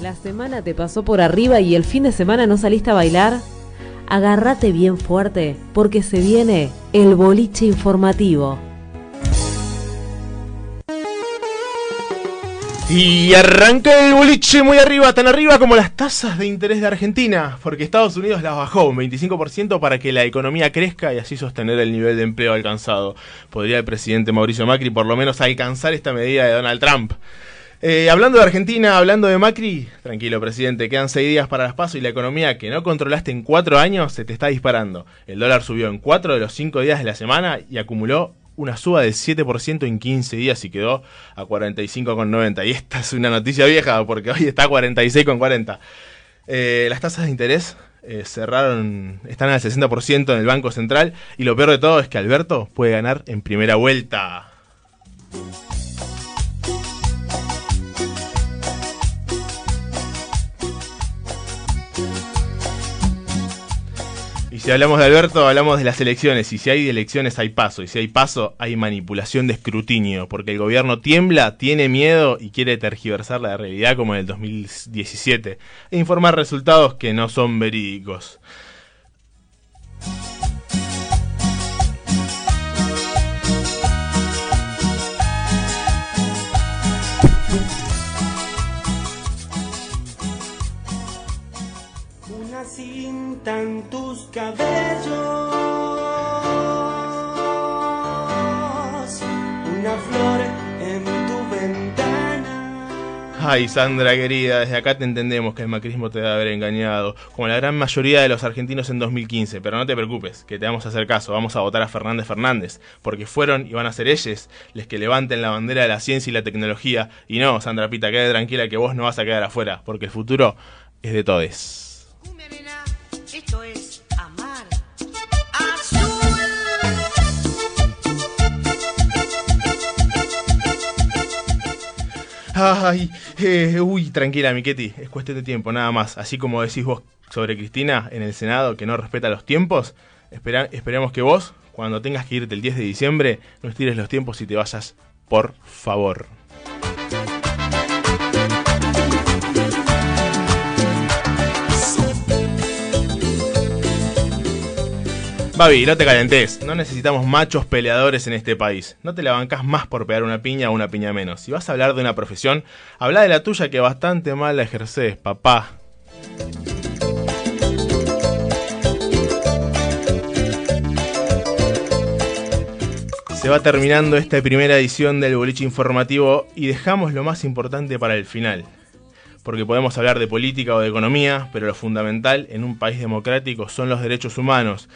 La semana te pasó por arriba y el fin de semana no saliste a bailar. Agárrate bien fuerte porque se viene el boliche informativo. Y arranca el boliche muy arriba, tan arriba como las tasas de interés de Argentina, porque Estados Unidos las bajó un 25% para que la economía crezca y así sostener el nivel de empleo alcanzado. Podría el presidente Mauricio Macri por lo menos alcanzar esta medida de Donald Trump. Eh, hablando de Argentina, hablando de Macri, tranquilo presidente, quedan seis días para las pasos y la economía que no controlaste en cuatro años se te está disparando. El dólar subió en cuatro de los cinco días de la semana y acumuló una suba del 7% en 15 días y quedó a 45,90. Y esta es una noticia vieja porque hoy está a 46,40. Eh, las tasas de interés eh, cerraron, están al 60% en el Banco Central y lo peor de todo es que Alberto puede ganar en primera vuelta. Si hablamos de Alberto, hablamos de las elecciones. Y si hay elecciones, hay paso. Y si hay paso, hay manipulación de escrutinio. Porque el gobierno tiembla, tiene miedo y quiere tergiversar la realidad como en el 2017. E informar resultados que no son verídicos. Una cinta en tus cabellos, una flor en tu ventana. Ay, Sandra querida, desde acá te entendemos que el macrismo te debe haber engañado, como la gran mayoría de los argentinos en 2015, pero no te preocupes, que te vamos a hacer caso, vamos a votar a Fernández Fernández, porque fueron y van a ser ellos los que levanten la bandera de la ciencia y la tecnología, y no, Sandra Pita, quede tranquila que vos no vas a quedar afuera, porque el futuro es de todes. Esto es amar. Azul. Ay, eh, uy, tranquila, Miqueti, es cuestión de tiempo, nada más. Así como decís vos sobre Cristina en el Senado, que no respeta los tiempos, espera- esperemos que vos, cuando tengas que irte el 10 de diciembre, no estires los tiempos y te vayas, por favor. Babi, no te calentes, no necesitamos machos peleadores en este país. No te la bancas más por pegar una piña o una piña menos. Si vas a hablar de una profesión, habla de la tuya que bastante mal la ejerces, papá. Se va terminando esta primera edición del boliche informativo y dejamos lo más importante para el final. Porque podemos hablar de política o de economía, pero lo fundamental en un país democrático son los derechos humanos.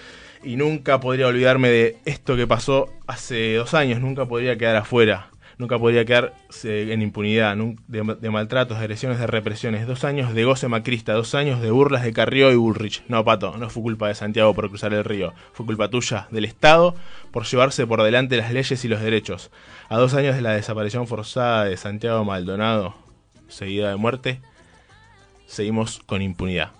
Y nunca podría olvidarme de esto que pasó hace dos años, nunca podría quedar afuera, nunca podría quedar eh, en impunidad de, de maltratos, de agresiones, de represiones. Dos años de goce macrista, dos años de burlas de Carrió y Bullrich. No, Pato, no fue culpa de Santiago por cruzar el río, fue culpa tuya, del Estado, por llevarse por delante las leyes y los derechos. A dos años de la desaparición forzada de Santiago Maldonado, seguida de muerte, seguimos con impunidad.